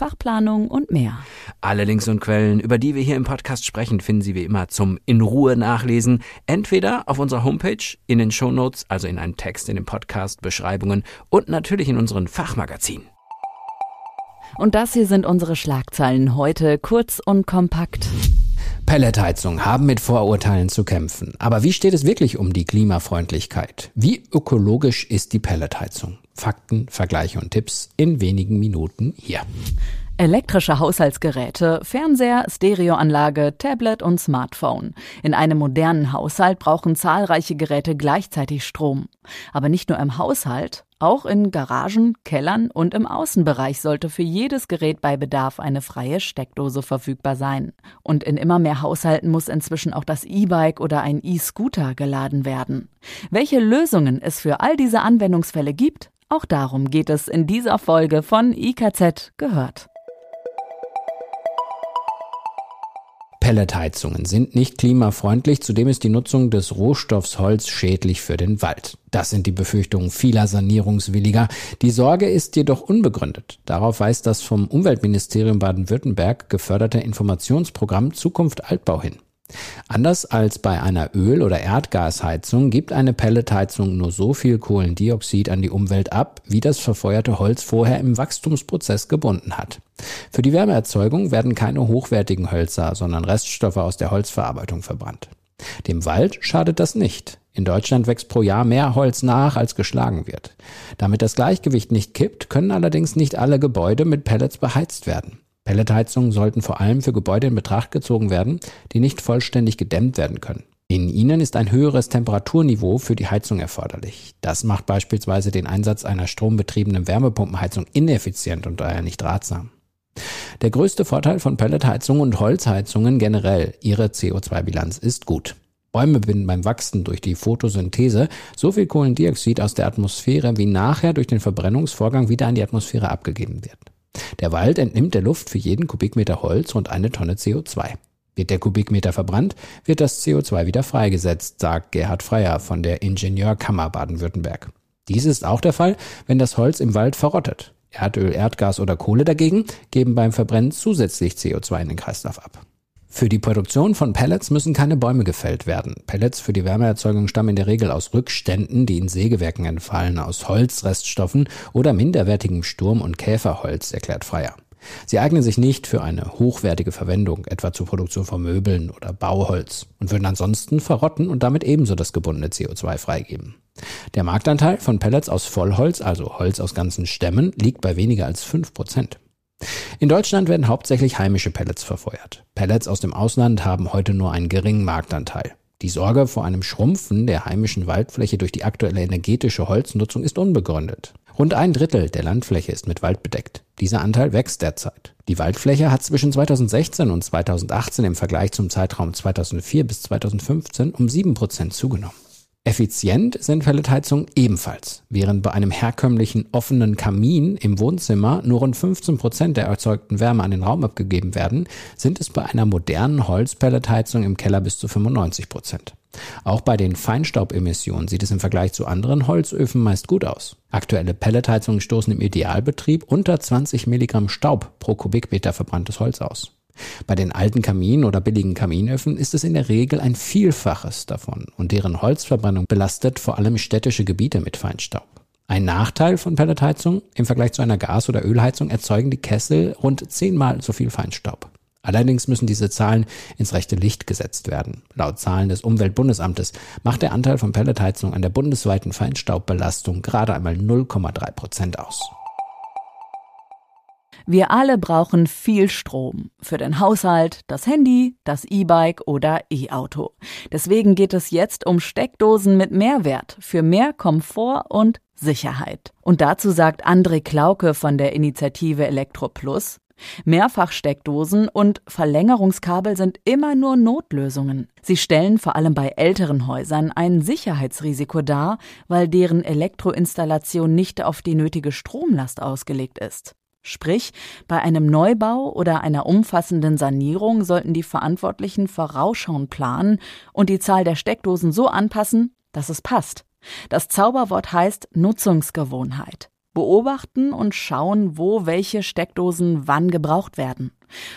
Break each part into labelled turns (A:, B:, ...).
A: Fachplanung und mehr.
B: Alle Links und Quellen, über die wir hier im Podcast sprechen, finden Sie wie immer zum in Ruhe nachlesen, entweder auf unserer Homepage, in den Shownotes, also in einem Text in den Podcast, Beschreibungen und natürlich in unseren Fachmagazinen.
A: Und das hier sind unsere Schlagzeilen heute, kurz und kompakt.
B: Pelletheizung haben mit Vorurteilen zu kämpfen. Aber wie steht es wirklich um die Klimafreundlichkeit? Wie ökologisch ist die Pelletheizung? Fakten, Vergleiche und Tipps in wenigen Minuten hier.
A: Elektrische Haushaltsgeräte, Fernseher, Stereoanlage, Tablet und Smartphone. In einem modernen Haushalt brauchen zahlreiche Geräte gleichzeitig Strom. Aber nicht nur im Haushalt, auch in Garagen, Kellern und im Außenbereich sollte für jedes Gerät bei Bedarf eine freie Steckdose verfügbar sein. Und in immer mehr Haushalten muss inzwischen auch das E-Bike oder ein E-Scooter geladen werden. Welche Lösungen es für all diese Anwendungsfälle gibt, auch darum geht es in dieser Folge von IKZ gehört.
B: Pelletheizungen sind nicht klimafreundlich, zudem ist die Nutzung des Rohstoffs Holz schädlich für den Wald. Das sind die Befürchtungen vieler Sanierungswilliger. Die Sorge ist jedoch unbegründet. Darauf weist das vom Umweltministerium Baden-Württemberg geförderte Informationsprogramm Zukunft Altbau hin. Anders als bei einer Öl- oder Erdgasheizung gibt eine Pelletheizung nur so viel Kohlendioxid an die Umwelt ab, wie das verfeuerte Holz vorher im Wachstumsprozess gebunden hat. Für die Wärmeerzeugung werden keine hochwertigen Hölzer, sondern Reststoffe aus der Holzverarbeitung verbrannt. Dem Wald schadet das nicht. In Deutschland wächst pro Jahr mehr Holz nach, als geschlagen wird. Damit das Gleichgewicht nicht kippt, können allerdings nicht alle Gebäude mit Pellets beheizt werden. Pelletheizungen sollten vor allem für Gebäude in Betracht gezogen werden, die nicht vollständig gedämmt werden können. In ihnen ist ein höheres Temperaturniveau für die Heizung erforderlich. Das macht beispielsweise den Einsatz einer strombetriebenen Wärmepumpenheizung ineffizient und daher nicht ratsam. Der größte Vorteil von Pelletheizungen und Holzheizungen generell, ihre CO2-Bilanz ist gut. Bäume binden beim Wachsen durch die Photosynthese so viel Kohlendioxid aus der Atmosphäre, wie nachher durch den Verbrennungsvorgang wieder in die Atmosphäre abgegeben wird. Der Wald entnimmt der Luft für jeden Kubikmeter Holz rund eine Tonne CO2. Wird der Kubikmeter verbrannt, wird das CO2 wieder freigesetzt, sagt Gerhard Freier von der Ingenieurkammer Baden-Württemberg. Dies ist auch der Fall, wenn das Holz im Wald verrottet. Erdöl, Erdgas oder Kohle dagegen geben beim Verbrennen zusätzlich CO2 in den Kreislauf ab. Für die Produktion von Pellets müssen keine Bäume gefällt werden. Pellets für die Wärmeerzeugung stammen in der Regel aus Rückständen, die in Sägewerken entfallen, aus Holzreststoffen oder minderwertigem Sturm- und Käferholz, erklärt Freier. Sie eignen sich nicht für eine hochwertige Verwendung, etwa zur Produktion von Möbeln oder Bauholz, und würden ansonsten verrotten und damit ebenso das gebundene CO2 freigeben. Der Marktanteil von Pellets aus Vollholz, also Holz aus ganzen Stämmen, liegt bei weniger als fünf Prozent. In Deutschland werden hauptsächlich heimische Pellets verfeuert. Pellets aus dem Ausland haben heute nur einen geringen Marktanteil. Die Sorge vor einem Schrumpfen der heimischen Waldfläche durch die aktuelle energetische Holznutzung ist unbegründet. Rund ein Drittel der Landfläche ist mit Wald bedeckt. Dieser Anteil wächst derzeit. Die Waldfläche hat zwischen 2016 und 2018 im Vergleich zum Zeitraum 2004 bis 2015 um sieben Prozent zugenommen. Effizient sind Pelletheizungen ebenfalls. Während bei einem herkömmlichen offenen Kamin im Wohnzimmer nur rund 15 Prozent der erzeugten Wärme an den Raum abgegeben werden, sind es bei einer modernen Holzpelletheizung im Keller bis zu 95 Prozent. Auch bei den Feinstaubemissionen sieht es im Vergleich zu anderen Holzöfen meist gut aus. Aktuelle Pelletheizungen stoßen im Idealbetrieb unter 20 Milligramm Staub pro Kubikmeter verbranntes Holz aus. Bei den alten Kaminen oder billigen Kaminöfen ist es in der Regel ein Vielfaches davon und deren Holzverbrennung belastet vor allem städtische Gebiete mit Feinstaub. Ein Nachteil von Pelletheizung im Vergleich zu einer Gas- oder Ölheizung erzeugen die Kessel rund zehnmal so viel Feinstaub. Allerdings müssen diese Zahlen ins rechte Licht gesetzt werden. Laut Zahlen des Umweltbundesamtes macht der Anteil von Pelletheizung an der bundesweiten Feinstaubbelastung gerade einmal 0,3 Prozent aus.
A: Wir alle brauchen viel Strom für den Haushalt, das Handy, das E-Bike oder E-Auto. Deswegen geht es jetzt um Steckdosen mit Mehrwert für mehr Komfort und Sicherheit. Und dazu sagt André Klauke von der Initiative Elektro Plus, Mehrfachsteckdosen und Verlängerungskabel sind immer nur Notlösungen. Sie stellen vor allem bei älteren Häusern ein Sicherheitsrisiko dar, weil deren Elektroinstallation nicht auf die nötige Stromlast ausgelegt ist. Sprich, bei einem Neubau oder einer umfassenden Sanierung sollten die Verantwortlichen vorausschauend planen und die Zahl der Steckdosen so anpassen, dass es passt. Das Zauberwort heißt Nutzungsgewohnheit beobachten und schauen, wo welche Steckdosen wann gebraucht werden.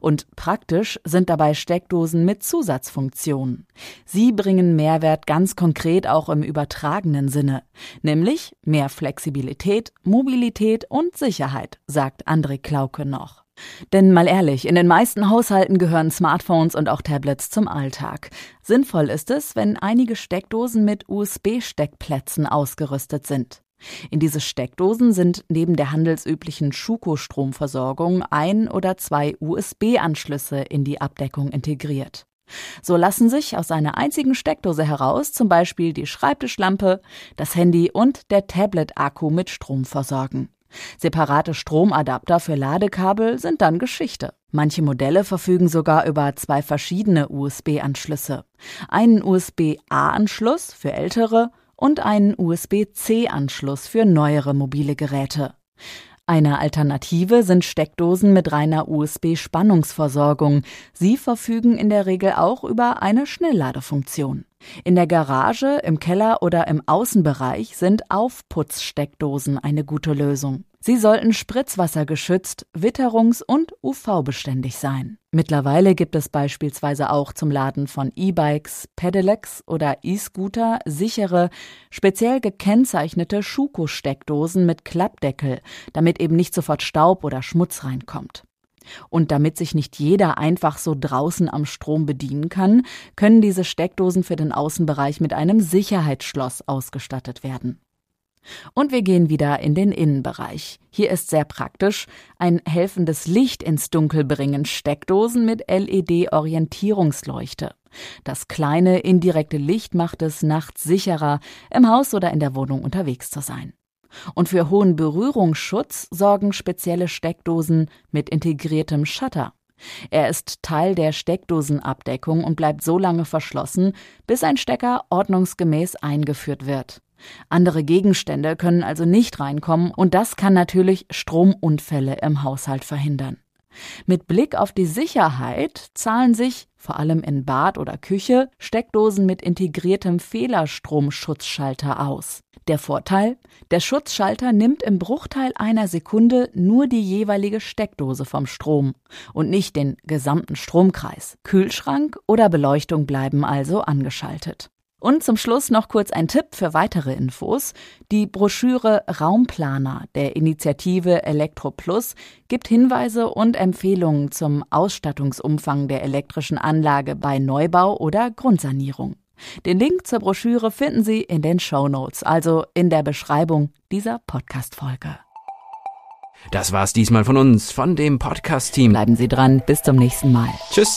A: Und praktisch sind dabei Steckdosen mit Zusatzfunktionen. Sie bringen Mehrwert ganz konkret auch im übertragenen Sinne, nämlich mehr Flexibilität, Mobilität und Sicherheit, sagt André Klauke noch. Denn mal ehrlich, in den meisten Haushalten gehören Smartphones und auch Tablets zum Alltag. Sinnvoll ist es, wenn einige Steckdosen mit USB-Steckplätzen ausgerüstet sind. In diese Steckdosen sind neben der handelsüblichen Schuko-Stromversorgung ein oder zwei USB-Anschlüsse in die Abdeckung integriert. So lassen sich aus einer einzigen Steckdose heraus zum Beispiel die Schreibtischlampe, das Handy und der Tablet-Akku mit Strom versorgen. Separate Stromadapter für Ladekabel sind dann Geschichte. Manche Modelle verfügen sogar über zwei verschiedene USB-Anschlüsse. Einen USB-A-Anschluss für ältere und einen USB-C-Anschluss für neuere mobile Geräte. Eine Alternative sind Steckdosen mit reiner USB-Spannungsversorgung. Sie verfügen in der Regel auch über eine Schnellladefunktion. In der Garage, im Keller oder im Außenbereich sind Aufputzsteckdosen eine gute Lösung. Sie sollten spritzwassergeschützt, witterungs- und UV-beständig sein. Mittlerweile gibt es beispielsweise auch zum Laden von E-Bikes, Pedelecs oder E-Scooter sichere, speziell gekennzeichnete Schuko-Steckdosen mit Klappdeckel, damit eben nicht sofort Staub oder Schmutz reinkommt. Und damit sich nicht jeder einfach so draußen am Strom bedienen kann, können diese Steckdosen für den Außenbereich mit einem Sicherheitsschloss ausgestattet werden. Und wir gehen wieder in den Innenbereich. Hier ist sehr praktisch ein helfendes Licht ins Dunkel bringen Steckdosen mit LED-Orientierungsleuchte. Das kleine indirekte Licht macht es nachts sicherer, im Haus oder in der Wohnung unterwegs zu sein. Und für hohen Berührungsschutz sorgen spezielle Steckdosen mit integriertem Shutter. Er ist Teil der Steckdosenabdeckung und bleibt so lange verschlossen, bis ein Stecker ordnungsgemäß eingeführt wird. Andere Gegenstände können also nicht reinkommen und das kann natürlich Stromunfälle im Haushalt verhindern. Mit Blick auf die Sicherheit zahlen sich, vor allem in Bad oder Küche, Steckdosen mit integriertem Fehlerstromschutzschalter aus. Der Vorteil? Der Schutzschalter nimmt im Bruchteil einer Sekunde nur die jeweilige Steckdose vom Strom und nicht den gesamten Stromkreis. Kühlschrank oder Beleuchtung bleiben also angeschaltet. Und zum Schluss noch kurz ein Tipp für weitere Infos. Die Broschüre Raumplaner der Initiative Elektro Plus gibt Hinweise und Empfehlungen zum Ausstattungsumfang der elektrischen Anlage bei Neubau oder Grundsanierung. Den Link zur Broschüre finden Sie in den Show Notes, also in der Beschreibung dieser Podcast-Folge.
B: Das war's diesmal von uns, von dem Podcast-Team.
A: Bleiben Sie dran, bis zum nächsten Mal.
B: Tschüss.